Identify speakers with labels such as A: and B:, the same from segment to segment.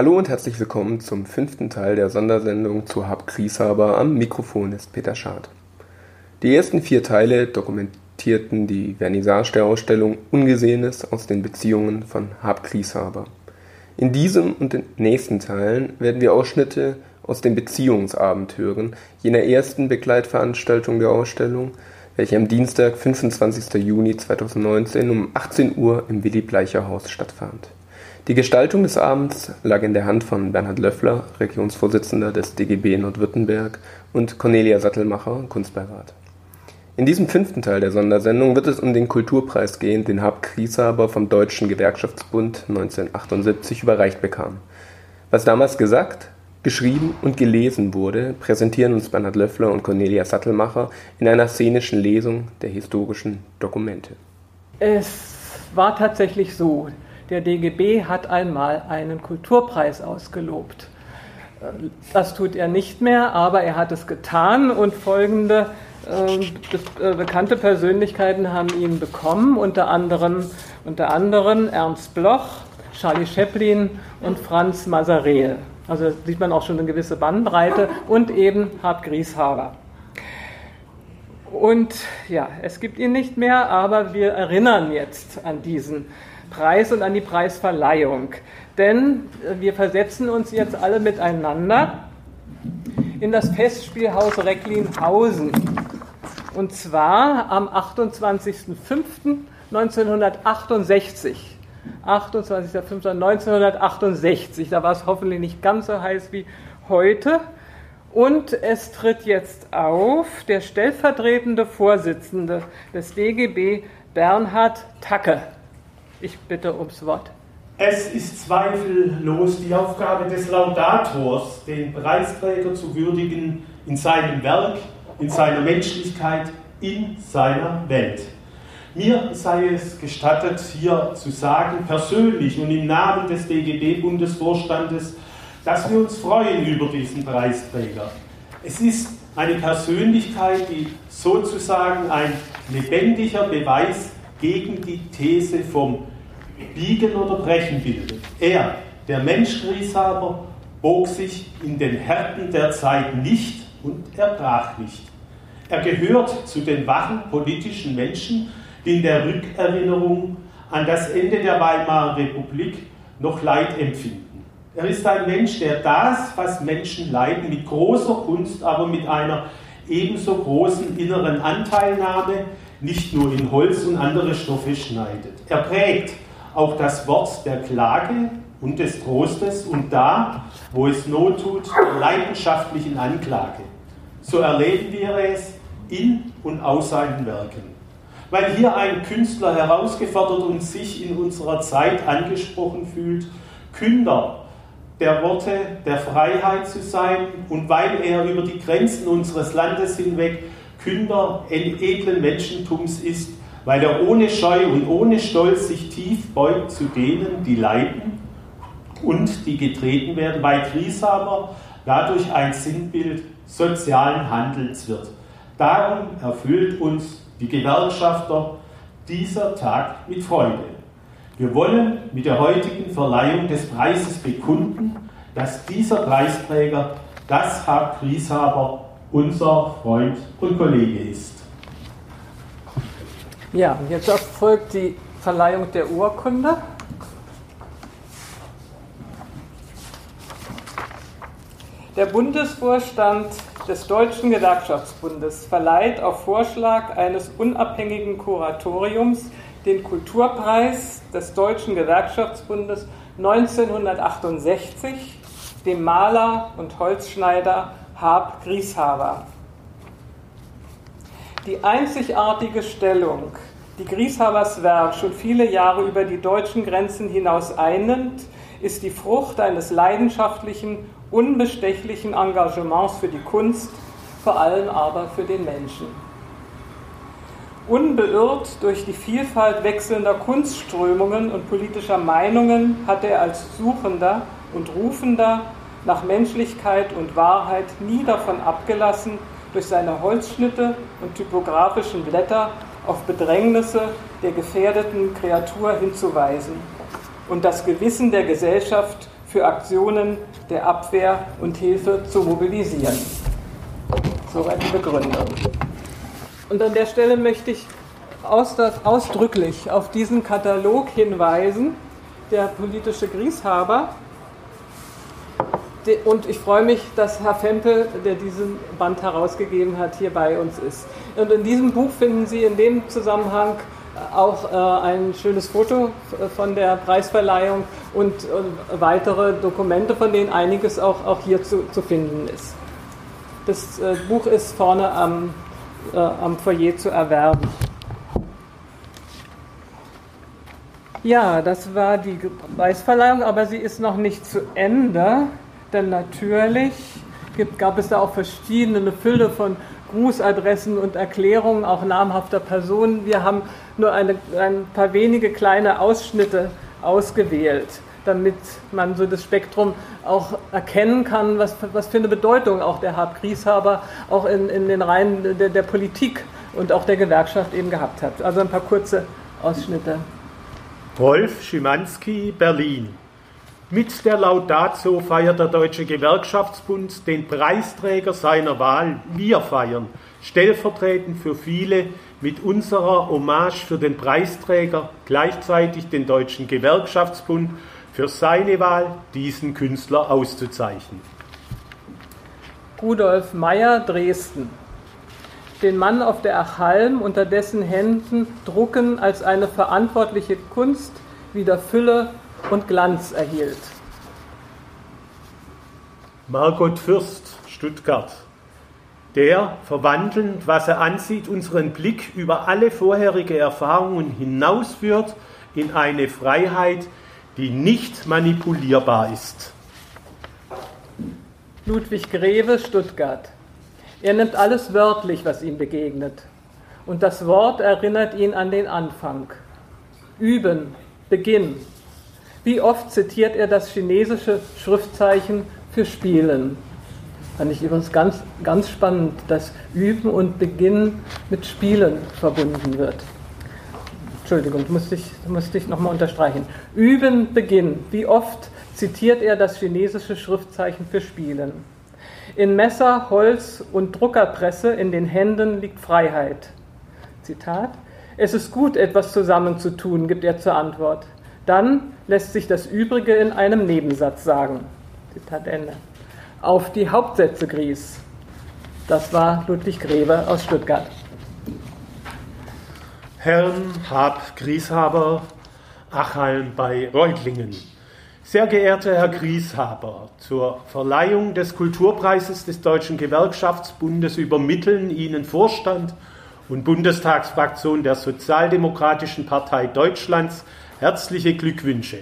A: Hallo und herzlich willkommen zum fünften Teil der Sondersendung zu Hab Grieshaber. Am Mikrofon ist Peter Schad. Die ersten vier Teile dokumentierten die Vernissage der Ausstellung Ungesehenes aus den Beziehungen von Hab Grieshaber. In diesem und den nächsten Teilen werden wir Ausschnitte aus dem Beziehungsabend hören, jener ersten Begleitveranstaltung der Ausstellung, welche am Dienstag, 25. Juni 2019 um 18 Uhr im Willy Bleicher Haus stattfand. Die Gestaltung des Abends lag in der Hand von Bernhard Löffler, Regionsvorsitzender des DGB Nordwürttemberg, und Cornelia Sattelmacher, Kunstbeirat. In diesem fünften Teil der Sondersendung wird es um den Kulturpreis gehen, den Hab Grieshaber vom Deutschen Gewerkschaftsbund 1978 überreicht bekam. Was damals gesagt, geschrieben und gelesen wurde, präsentieren uns Bernhard Löffler und Cornelia Sattelmacher in einer szenischen Lesung der historischen Dokumente.
B: Es war tatsächlich so, der DGB hat einmal einen Kulturpreis ausgelobt. Das tut er nicht mehr, aber er hat es getan und folgende äh, äh, bekannte Persönlichkeiten haben ihn bekommen, unter anderem, unter anderem Ernst Bloch, Charlie Chaplin und Franz Masarel. Also sieht man auch schon eine gewisse Bandbreite und eben Hart Grieshaber. Und ja, es gibt ihn nicht mehr, aber wir erinnern jetzt an diesen Preis und an die Preisverleihung. Denn äh, wir versetzen uns jetzt alle miteinander in das Festspielhaus Recklinghausen. Und zwar am 28.05.1968. 28.05.1968. Da war es hoffentlich nicht ganz so heiß wie heute. Und es tritt jetzt auf der stellvertretende Vorsitzende des DGB, Bernhard Tacke. Ich bitte ums Wort.
C: Es ist zweifellos die Aufgabe des Laudators, den Preisträger zu würdigen in seinem Werk, in seiner Menschlichkeit, in seiner Welt. Mir sei es gestattet, hier zu sagen, persönlich und im Namen des DGB-Bundesvorstandes, dass wir uns freuen über diesen Preisträger. Es ist eine Persönlichkeit, die sozusagen ein lebendiger Beweis gegen die These vom Biegen oder Brechen bildet. Er, der Mensch Grieshaber, bog sich in den Härten der Zeit nicht und er brach nicht. Er gehört zu den wachen politischen Menschen, die in der Rückerinnerung an das Ende der Weimarer Republik noch Leid empfinden. Er ist ein Mensch, der das, was Menschen leiden, mit großer Kunst, aber mit einer ebenso großen inneren Anteilnahme nicht nur in Holz und andere Stoffe schneidet. Er prägt auch das Wort der Klage und des Trostes und da, wo es Not tut, der leidenschaftlichen Anklage. So erleben wir es in und aus seinen Werken. Weil hier ein Künstler herausgefordert und sich in unserer Zeit angesprochen fühlt, Künder der Worte der Freiheit zu sein und weil er über die Grenzen unseres Landes hinweg Künder edlen Menschentums ist, weil er ohne Scheu und ohne Stolz sich tief beugt zu denen, die leiden und die getreten werden, weil Grieshaber dadurch ein Sinnbild sozialen Handels wird. Darum erfüllt uns die Gewerkschafter dieser Tag mit Freude. Wir wollen mit der heutigen Verleihung des Preises bekunden, dass dieser Preisträger das Hab Grieshaber unser Freund und Kollege ist.
B: Ja, jetzt folgt die Verleihung der Urkunde. Der Bundesvorstand des Deutschen Gewerkschaftsbundes verleiht auf Vorschlag eines unabhängigen Kuratoriums den Kulturpreis des Deutschen Gewerkschaftsbundes 1968 dem Maler und Holzschneider Hab Grieshaber. Die einzigartige Stellung, die Grieshabers Werk schon viele Jahre über die deutschen Grenzen hinaus einnimmt, ist die Frucht eines leidenschaftlichen, unbestechlichen Engagements für die Kunst, vor allem aber für den Menschen. Unbeirrt durch die Vielfalt wechselnder Kunstströmungen und politischer Meinungen hat er als Suchender und Rufender nach Menschlichkeit und Wahrheit nie davon abgelassen, durch seine Holzschnitte und typografischen Blätter auf Bedrängnisse der gefährdeten Kreatur hinzuweisen und das Gewissen der Gesellschaft für Aktionen der Abwehr und Hilfe zu mobilisieren. Soweit die Begründung. Und an der Stelle möchte ich ausdrücklich auf diesen Katalog hinweisen, der politische Grieshaber. Und ich freue mich, dass Herr Fempel, der diesen Band herausgegeben hat, hier bei uns ist. Und in diesem Buch finden Sie in dem Zusammenhang auch äh, ein schönes Foto von der Preisverleihung und äh, weitere Dokumente, von denen einiges auch, hier zu, zu finden ist. Das äh, Buch ist vorne am, äh, am Foyer zu erwerben. Ja, das war die Preisverleihung, aber sie ist noch nicht zu Ende, denn natürlich gibt, gab es da auch verschiedene Fülle von Grußadressen und Erklärungen auch namhafter Personen. Wir haben nur eine, ein paar wenige kleine Ausschnitte ausgewählt, damit man so das Spektrum auch erkennen kann, was, was für eine Bedeutung auch der Hab Grieshaber auch in, in den Reihen der, der Politik und auch der Gewerkschaft eben gehabt hat. Also ein paar kurze Ausschnitte.
C: Rolf Schimanski, Berlin. Mit der Laudatio feiert der Deutsche Gewerkschaftsbund den Preisträger seiner Wahl. Wir feiern, stellvertretend für viele, mit unserer Hommage für den Preisträger gleichzeitig den Deutschen Gewerkschaftsbund für seine Wahl, diesen Künstler auszuzeichnen.
B: Rudolf Meyer, Dresden den Mann auf der Achalm unter dessen Händen Drucken als eine verantwortliche Kunst wieder Fülle und Glanz erhielt.
C: Margot Fürst, Stuttgart. Der, verwandelnd, was er ansieht, unseren Blick über alle vorherige Erfahrungen hinausführt in eine Freiheit, die nicht manipulierbar ist.
B: Ludwig Greve, Stuttgart. Er nimmt alles wörtlich, was ihm begegnet. Und das Wort erinnert ihn an den Anfang. Üben, Beginn. Wie oft zitiert er das chinesische Schriftzeichen für Spielen? Fand ich übrigens ganz, ganz spannend, dass Üben und Beginn mit Spielen verbunden wird. Entschuldigung, musste ich, musste ich nochmal unterstreichen. Üben, Beginn. Wie oft zitiert er das chinesische Schriftzeichen für Spielen? In Messer, Holz und Druckerpresse in den Händen liegt Freiheit. Zitat. Es ist gut, etwas zusammenzutun, gibt er zur Antwort. Dann lässt sich das Übrige in einem Nebensatz sagen. Zitat Ende. Auf die Hauptsätze Gries. Das war Ludwig Greve aus Stuttgart.
C: Herrn Hab Grieshaber, Achalm bei Reutlingen. Sehr geehrter Herr Grieshaber, zur Verleihung des Kulturpreises des Deutschen Gewerkschaftsbundes übermitteln Ihnen Vorstand und Bundestagsfraktion der Sozialdemokratischen Partei Deutschlands herzliche Glückwünsche.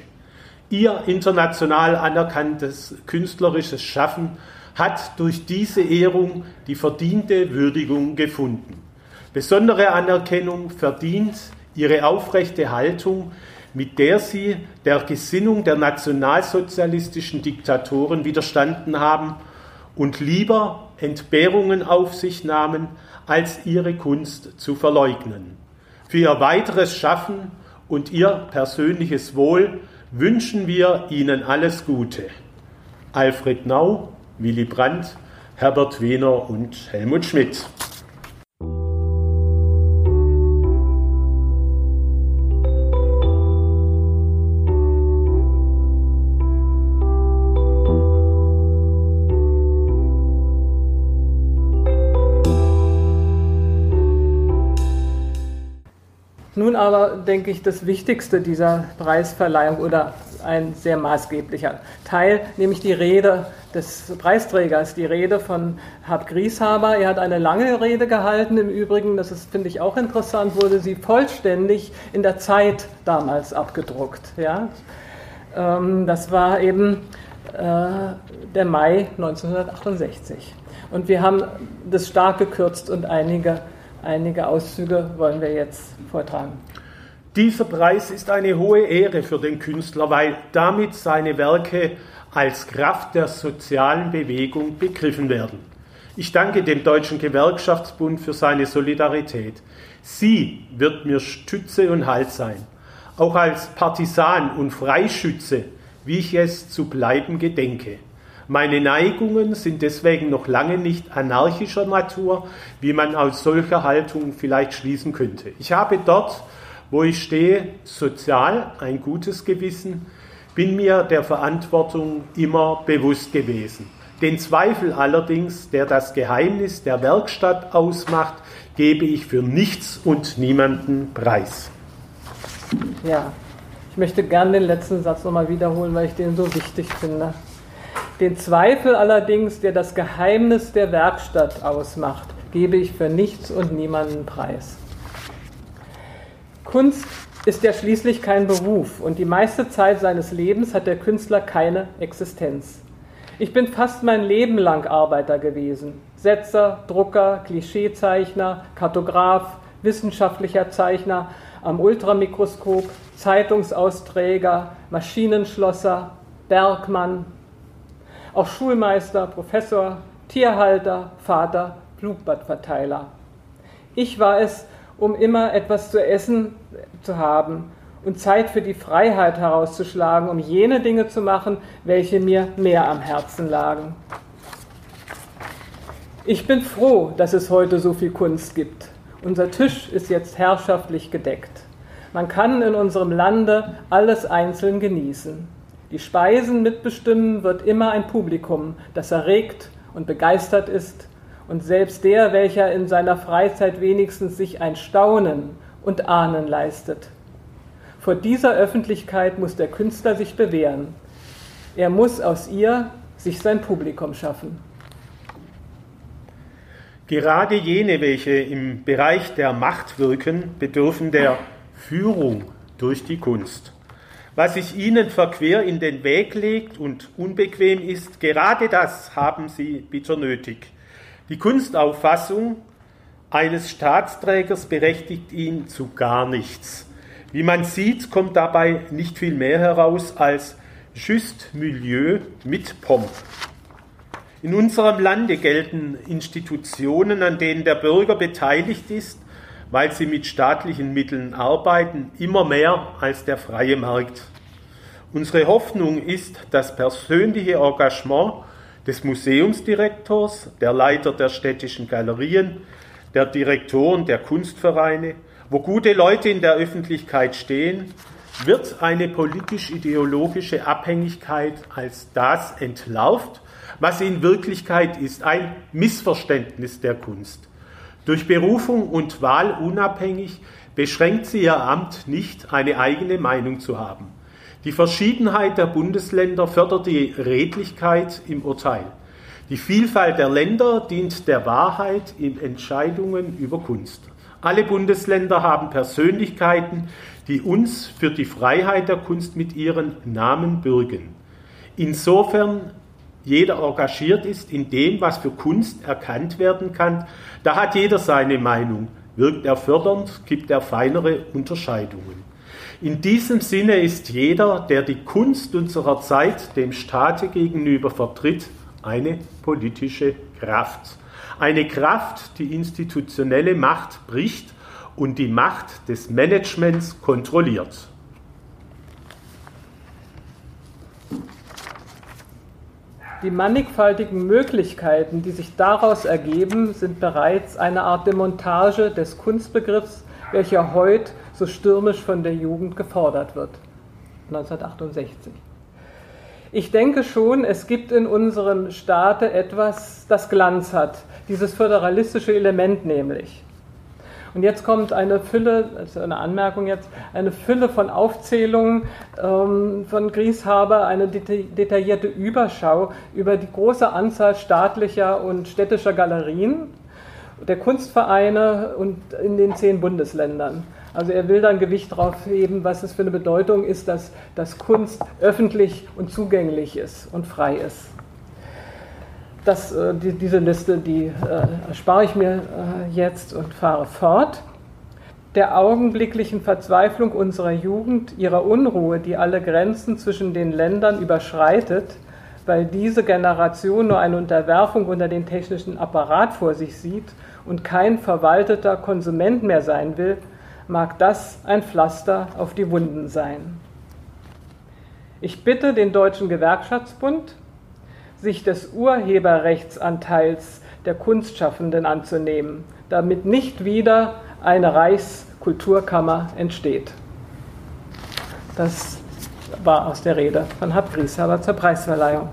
C: Ihr international anerkanntes künstlerisches Schaffen hat durch diese Ehrung die verdiente Würdigung gefunden. Besondere Anerkennung verdient Ihre aufrechte Haltung mit der sie der Gesinnung der nationalsozialistischen Diktatoren widerstanden haben und lieber Entbehrungen auf sich nahmen, als ihre Kunst zu verleugnen. Für ihr weiteres Schaffen und ihr persönliches Wohl wünschen wir Ihnen alles Gute. Alfred Nau, Willy Brandt, Herbert Wehner und Helmut Schmidt.
B: Nun aber denke ich, das Wichtigste dieser Preisverleihung oder ein sehr maßgeblicher Teil, nämlich die Rede des Preisträgers, die Rede von Hab Grieshaber. Er hat eine lange Rede gehalten. Im Übrigen, das ist, finde ich auch interessant, wurde sie vollständig in der Zeit damals abgedruckt. Ja? Ähm, das war eben äh, der Mai 1968. Und wir haben das stark gekürzt und einige Einige Auszüge wollen wir jetzt vortragen.
C: Dieser Preis ist eine hohe Ehre für den Künstler, weil damit seine Werke als Kraft der sozialen Bewegung begriffen werden. Ich danke dem Deutschen Gewerkschaftsbund für seine Solidarität. Sie wird mir Stütze und Halt sein. Auch als Partisan und Freischütze wie ich es zu bleiben gedenke. Meine Neigungen sind deswegen noch lange nicht anarchischer Natur, wie man aus solcher Haltung vielleicht schließen könnte. Ich habe dort, wo ich stehe, sozial ein gutes Gewissen, bin mir der Verantwortung immer bewusst gewesen. Den Zweifel allerdings, der das Geheimnis der Werkstatt ausmacht, gebe ich für nichts und niemanden preis.
B: Ja, ich möchte gern den letzten Satz nochmal wiederholen, weil ich den so wichtig finde. Den Zweifel allerdings, der das Geheimnis der Werkstatt ausmacht, gebe ich für nichts und niemanden preis. Kunst ist ja schließlich kein Beruf und die meiste Zeit seines Lebens hat der Künstler keine Existenz. Ich bin fast mein Leben lang Arbeiter gewesen. Setzer, Drucker, Klischeezeichner, Kartograf, wissenschaftlicher Zeichner am Ultramikroskop, Zeitungsausträger, Maschinenschlosser, Bergmann, auch Schulmeister, Professor, Tierhalter, Vater, Blutbadverteiler. Ich war es, um immer etwas zu essen zu haben und Zeit für die Freiheit herauszuschlagen, um jene Dinge zu machen, welche mir mehr am Herzen lagen. Ich bin froh, dass es heute so viel Kunst gibt. Unser Tisch ist jetzt herrschaftlich gedeckt. Man kann in unserem Lande alles einzeln genießen. Die Speisen mitbestimmen wird immer ein Publikum, das erregt und begeistert ist, und selbst der, welcher in seiner Freizeit wenigstens sich ein Staunen und Ahnen leistet. Vor dieser Öffentlichkeit muss der Künstler sich bewähren. Er muss aus ihr sich sein Publikum schaffen.
C: Gerade jene, welche im Bereich der Macht wirken, bedürfen der Führung durch die Kunst was sich ihnen verquer in den Weg legt und unbequem ist, gerade das haben sie bitter nötig. Die Kunstauffassung eines Staatsträgers berechtigt ihn zu gar nichts. Wie man sieht, kommt dabei nicht viel mehr heraus als Just Milieu mit Pomp. In unserem Lande gelten Institutionen, an denen der Bürger beteiligt ist, weil sie mit staatlichen Mitteln arbeiten, immer mehr als der freie Markt. Unsere Hoffnung ist das persönliche Engagement des Museumsdirektors, der Leiter der städtischen Galerien, der Direktoren der Kunstvereine, wo gute Leute in der Öffentlichkeit stehen, wird eine politisch-ideologische Abhängigkeit als das entlarvt, was in Wirklichkeit ist, ein Missverständnis der Kunst. Durch Berufung und Wahl unabhängig beschränkt sie ihr Amt nicht, eine eigene Meinung zu haben. Die Verschiedenheit der Bundesländer fördert die Redlichkeit im Urteil. Die Vielfalt der Länder dient der Wahrheit in Entscheidungen über Kunst. Alle Bundesländer haben Persönlichkeiten, die uns für die Freiheit der Kunst mit ihren Namen bürgen. Insofern jeder engagiert ist in dem, was für Kunst erkannt werden kann, da hat jeder seine Meinung. Wirkt er fördernd, gibt er feinere Unterscheidungen. In diesem Sinne ist jeder, der die Kunst unserer Zeit dem Staate gegenüber vertritt, eine politische Kraft. Eine Kraft, die institutionelle Macht bricht und die Macht des Managements kontrolliert.
B: Die mannigfaltigen Möglichkeiten, die sich daraus ergeben, sind bereits eine Art Demontage des Kunstbegriffs, welcher heute so stürmisch von der Jugend gefordert wird. 1968. Ich denke schon, es gibt in unserem Staate etwas, das Glanz hat, dieses föderalistische Element nämlich. Und jetzt kommt eine Fülle, also eine Anmerkung jetzt, eine Fülle von Aufzählungen ähm, von Grieshaber, eine detaillierte Überschau über die große Anzahl staatlicher und städtischer Galerien, der Kunstvereine und in den zehn Bundesländern. Also er will dann Gewicht darauf heben, was es für eine Bedeutung ist, dass, dass Kunst öffentlich und zugänglich ist und frei ist. Das, äh, die, diese Liste, die äh, erspare ich mir äh, jetzt und fahre fort. Der augenblicklichen Verzweiflung unserer Jugend, ihrer Unruhe, die alle Grenzen zwischen den Ländern überschreitet, weil diese Generation nur eine Unterwerfung unter den technischen Apparat vor sich sieht und kein verwalteter Konsument mehr sein will, mag das ein Pflaster auf die Wunden sein. Ich bitte den Deutschen Gewerkschaftsbund, sich des Urheberrechtsanteils der Kunstschaffenden anzunehmen, damit nicht wieder eine Reichskulturkammer entsteht. Das war aus der Rede von Hab Grieshaber zur Preisverleihung.